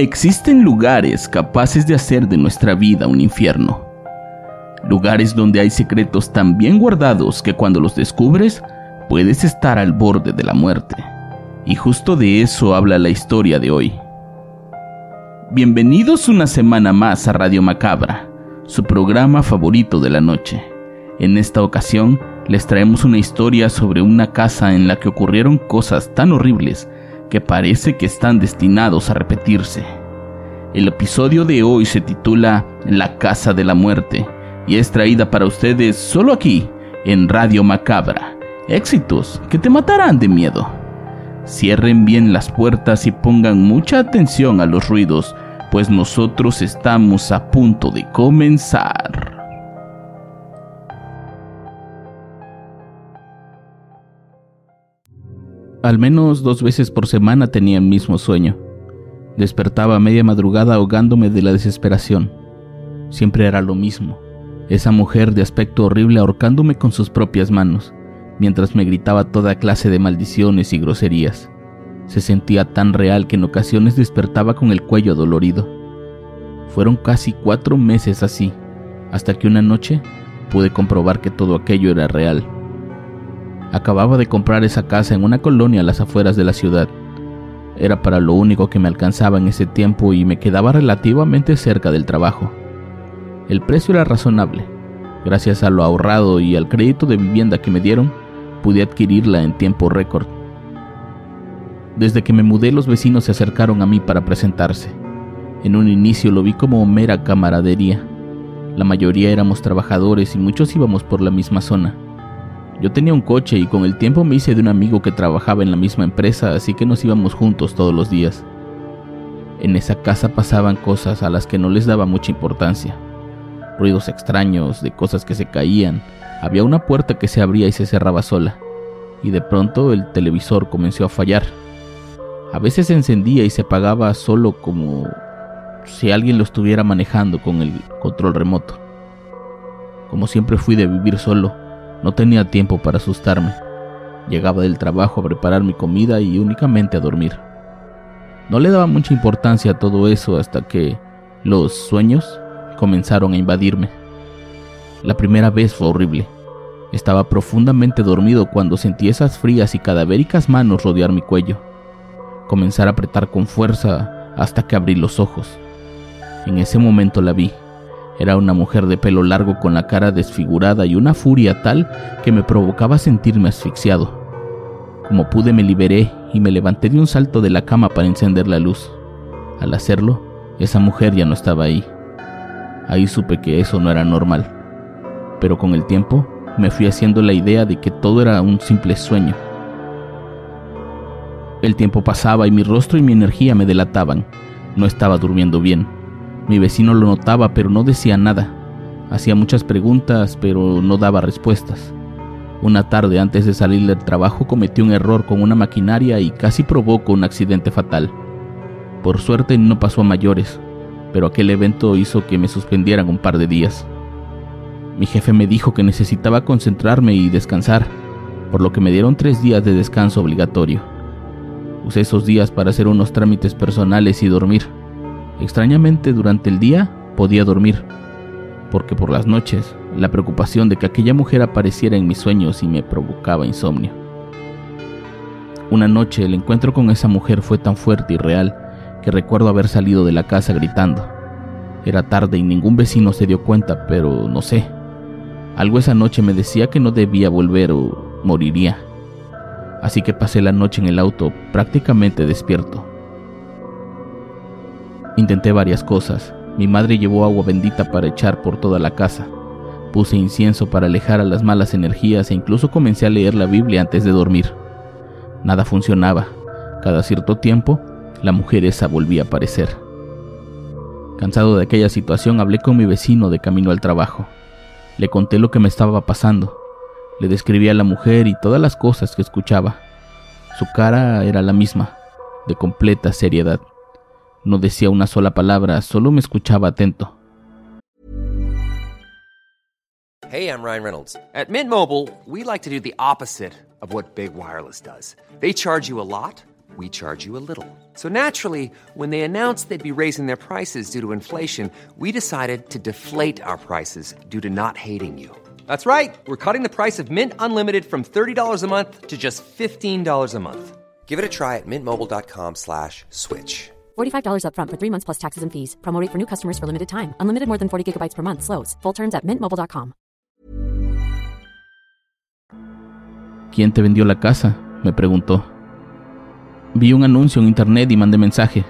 Existen lugares capaces de hacer de nuestra vida un infierno. Lugares donde hay secretos tan bien guardados que cuando los descubres puedes estar al borde de la muerte. Y justo de eso habla la historia de hoy. Bienvenidos una semana más a Radio Macabra, su programa favorito de la noche. En esta ocasión les traemos una historia sobre una casa en la que ocurrieron cosas tan horribles que parece que están destinados a repetirse. El episodio de hoy se titula La Casa de la Muerte y es traída para ustedes solo aquí, en Radio Macabra. Éxitos que te matarán de miedo. Cierren bien las puertas y pongan mucha atención a los ruidos, pues nosotros estamos a punto de comenzar. Al menos dos veces por semana tenía el mismo sueño. Despertaba a media madrugada ahogándome de la desesperación. Siempre era lo mismo. Esa mujer de aspecto horrible ahorcándome con sus propias manos, mientras me gritaba toda clase de maldiciones y groserías. Se sentía tan real que en ocasiones despertaba con el cuello dolorido. Fueron casi cuatro meses así, hasta que una noche pude comprobar que todo aquello era real. Acababa de comprar esa casa en una colonia a las afueras de la ciudad. Era para lo único que me alcanzaba en ese tiempo y me quedaba relativamente cerca del trabajo. El precio era razonable. Gracias a lo ahorrado y al crédito de vivienda que me dieron, pude adquirirla en tiempo récord. Desde que me mudé los vecinos se acercaron a mí para presentarse. En un inicio lo vi como mera camaradería. La mayoría éramos trabajadores y muchos íbamos por la misma zona. Yo tenía un coche y con el tiempo me hice de un amigo que trabajaba en la misma empresa, así que nos íbamos juntos todos los días. En esa casa pasaban cosas a las que no les daba mucha importancia. Ruidos extraños, de cosas que se caían. Había una puerta que se abría y se cerraba sola. Y de pronto el televisor comenzó a fallar. A veces se encendía y se apagaba solo como si alguien lo estuviera manejando con el control remoto. Como siempre fui de vivir solo, no tenía tiempo para asustarme. Llegaba del trabajo a preparar mi comida y únicamente a dormir. No le daba mucha importancia a todo eso hasta que los sueños comenzaron a invadirme. La primera vez fue horrible. Estaba profundamente dormido cuando sentí esas frías y cadavéricas manos rodear mi cuello. Comenzar a apretar con fuerza hasta que abrí los ojos. En ese momento la vi. Era una mujer de pelo largo con la cara desfigurada y una furia tal que me provocaba sentirme asfixiado. Como pude me liberé y me levanté de un salto de la cama para encender la luz. Al hacerlo, esa mujer ya no estaba ahí. Ahí supe que eso no era normal. Pero con el tiempo me fui haciendo la idea de que todo era un simple sueño. El tiempo pasaba y mi rostro y mi energía me delataban. No estaba durmiendo bien. Mi vecino lo notaba, pero no decía nada. Hacía muchas preguntas, pero no daba respuestas. Una tarde antes de salir del trabajo cometí un error con una maquinaria y casi provocó un accidente fatal. Por suerte no pasó a mayores, pero aquel evento hizo que me suspendieran un par de días. Mi jefe me dijo que necesitaba concentrarme y descansar, por lo que me dieron tres días de descanso obligatorio. Usé esos días para hacer unos trámites personales y dormir. Extrañamente durante el día podía dormir, porque por las noches la preocupación de que aquella mujer apareciera en mis sueños y me provocaba insomnio. Una noche el encuentro con esa mujer fue tan fuerte y real que recuerdo haber salido de la casa gritando. Era tarde y ningún vecino se dio cuenta, pero no sé. Algo esa noche me decía que no debía volver o moriría. Así que pasé la noche en el auto prácticamente despierto. Intenté varias cosas. Mi madre llevó agua bendita para echar por toda la casa. Puse incienso para alejar a las malas energías e incluso comencé a leer la Biblia antes de dormir. Nada funcionaba. Cada cierto tiempo, la mujer esa volvía a aparecer. Cansado de aquella situación, hablé con mi vecino de camino al trabajo. Le conté lo que me estaba pasando. Le describí a la mujer y todas las cosas que escuchaba. Su cara era la misma, de completa seriedad. No decía una sola palabra, solo me escuchaba atento. Hey, I'm Ryan Reynolds. At Mint Mobile, we like to do the opposite of what Big Wireless does. They charge you a lot, we charge you a little. So naturally, when they announced they'd be raising their prices due to inflation, we decided to deflate our prices due to not hating you. That's right. We're cutting the price of Mint Unlimited from $30 a month to just $15 a month. Give it a try at mintmobile.com slash switch. $45 upfront for three months plus taxes and fees. Promo for new customers for limited time. Unlimited more than 40 gigabytes per month. Slows. Full terms at mintmobile.com. ¿Quién te vendió la casa? me preguntó. Vi un anuncio en internet y mandé mensaje.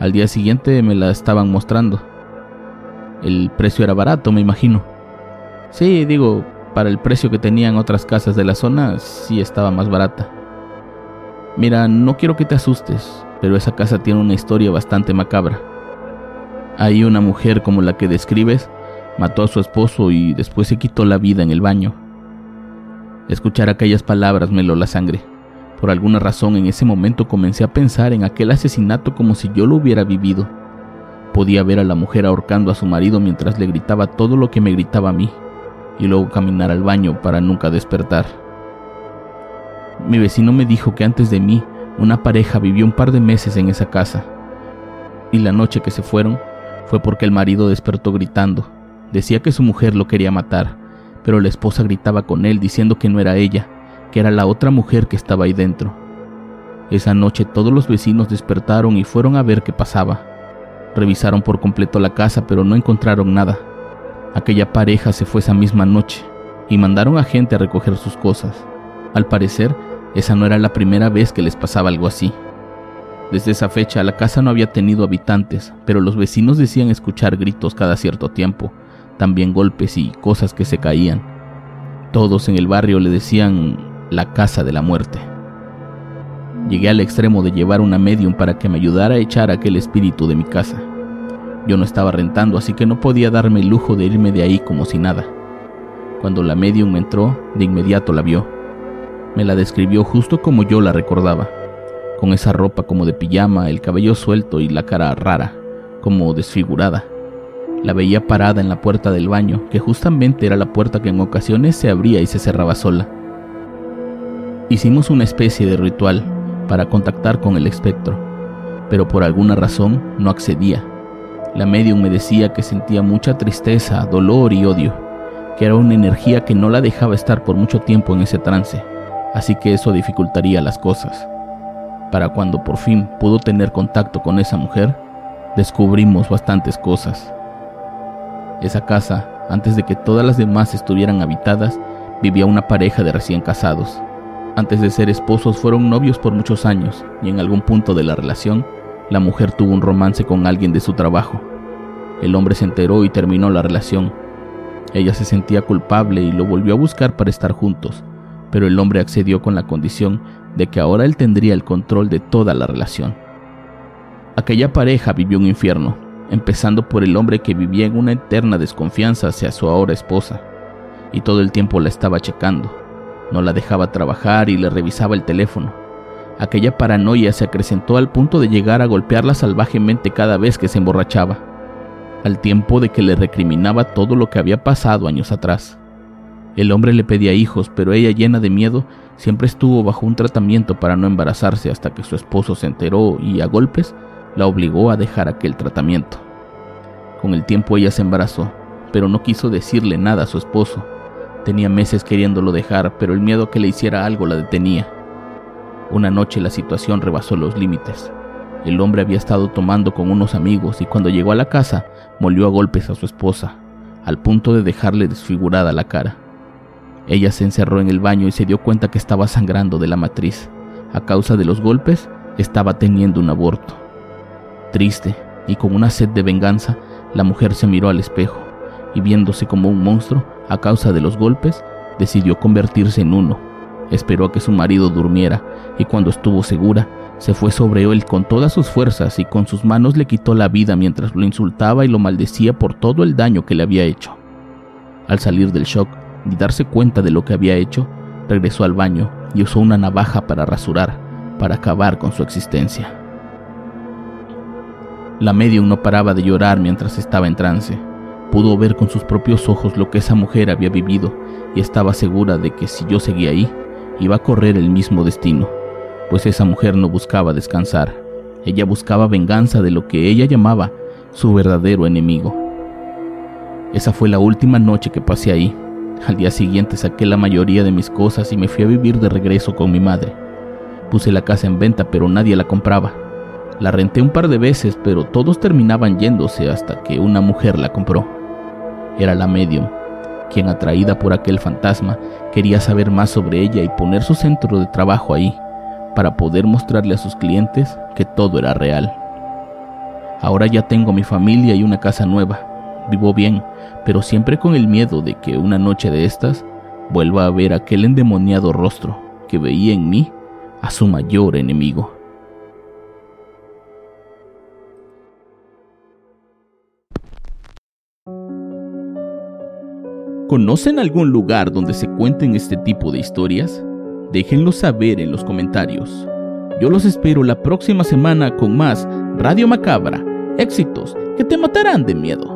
Al día siguiente me la estaban mostrando. El precio era barato, me imagino. Sí, digo, para el precio que tenían otras casas de la zona, sí estaba más barata. Mira, no quiero que te asustes, pero esa casa tiene una historia bastante macabra. Ahí una mujer como la que describes mató a su esposo y después se quitó la vida en el baño. Escuchar aquellas palabras me heló la sangre. Por alguna razón en ese momento comencé a pensar en aquel asesinato como si yo lo hubiera vivido. Podía ver a la mujer ahorcando a su marido mientras le gritaba todo lo que me gritaba a mí, y luego caminar al baño para nunca despertar. Mi vecino me dijo que antes de mí una pareja vivió un par de meses en esa casa, y la noche que se fueron fue porque el marido despertó gritando. Decía que su mujer lo quería matar, pero la esposa gritaba con él diciendo que no era ella, que era la otra mujer que estaba ahí dentro. Esa noche todos los vecinos despertaron y fueron a ver qué pasaba. Revisaron por completo la casa, pero no encontraron nada. Aquella pareja se fue esa misma noche y mandaron a gente a recoger sus cosas. Al parecer, esa no era la primera vez que les pasaba algo así. Desde esa fecha la casa no había tenido habitantes, pero los vecinos decían escuchar gritos cada cierto tiempo, también golpes y cosas que se caían. Todos en el barrio le decían la casa de la muerte. Llegué al extremo de llevar una medium para que me ayudara a echar aquel espíritu de mi casa. Yo no estaba rentando, así que no podía darme el lujo de irme de ahí como si nada. Cuando la medium entró, de inmediato la vio. Me la describió justo como yo la recordaba, con esa ropa como de pijama, el cabello suelto y la cara rara, como desfigurada. La veía parada en la puerta del baño, que justamente era la puerta que en ocasiones se abría y se cerraba sola. Hicimos una especie de ritual para contactar con el espectro, pero por alguna razón no accedía. La medium me decía que sentía mucha tristeza, dolor y odio, que era una energía que no la dejaba estar por mucho tiempo en ese trance, así que eso dificultaría las cosas. Para cuando por fin pudo tener contacto con esa mujer, descubrimos bastantes cosas. Esa casa, antes de que todas las demás estuvieran habitadas, vivía una pareja de recién casados. Antes de ser esposos fueron novios por muchos años y en algún punto de la relación, la mujer tuvo un romance con alguien de su trabajo. El hombre se enteró y terminó la relación. Ella se sentía culpable y lo volvió a buscar para estar juntos, pero el hombre accedió con la condición de que ahora él tendría el control de toda la relación. Aquella pareja vivió un infierno, empezando por el hombre que vivía en una eterna desconfianza hacia su ahora esposa, y todo el tiempo la estaba checando. No la dejaba trabajar y le revisaba el teléfono. Aquella paranoia se acrecentó al punto de llegar a golpearla salvajemente cada vez que se emborrachaba, al tiempo de que le recriminaba todo lo que había pasado años atrás. El hombre le pedía hijos, pero ella, llena de miedo, siempre estuvo bajo un tratamiento para no embarazarse hasta que su esposo se enteró y a golpes la obligó a dejar aquel tratamiento. Con el tiempo ella se embarazó, pero no quiso decirle nada a su esposo. Tenía meses queriéndolo dejar, pero el miedo que le hiciera algo la detenía. Una noche la situación rebasó los límites. El hombre había estado tomando con unos amigos y cuando llegó a la casa molió a golpes a su esposa, al punto de dejarle desfigurada la cara. Ella se encerró en el baño y se dio cuenta que estaba sangrando de la matriz. A causa de los golpes, estaba teniendo un aborto. Triste y con una sed de venganza, la mujer se miró al espejo y viéndose como un monstruo, A causa de los golpes, decidió convertirse en uno. Esperó a que su marido durmiera y cuando estuvo segura, se fue sobre él con todas sus fuerzas y con sus manos le quitó la vida mientras lo insultaba y lo maldecía por todo el daño que le había hecho. Al salir del shock y darse cuenta de lo que había hecho, regresó al baño y usó una navaja para rasurar, para acabar con su existencia. La medium no paraba de llorar mientras estaba en trance. Pudo ver con sus propios ojos lo que esa mujer había vivido y estaba segura de que si yo seguía ahí, iba a correr el mismo destino, pues esa mujer no buscaba descansar, ella buscaba venganza de lo que ella llamaba su verdadero enemigo. Esa fue la última noche que pasé ahí. Al día siguiente saqué la mayoría de mis cosas y me fui a vivir de regreso con mi madre. Puse la casa en venta pero nadie la compraba. La renté un par de veces pero todos terminaban yéndose hasta que una mujer la compró. Era la medium, quien atraída por aquel fantasma quería saber más sobre ella y poner su centro de trabajo ahí, para poder mostrarle a sus clientes que todo era real. Ahora ya tengo mi familia y una casa nueva. Vivo bien, pero siempre con el miedo de que una noche de estas vuelva a ver aquel endemoniado rostro que veía en mí a su mayor enemigo. ¿Conocen algún lugar donde se cuenten este tipo de historias? Déjenlo saber en los comentarios. Yo los espero la próxima semana con más Radio Macabra, éxitos que te matarán de miedo.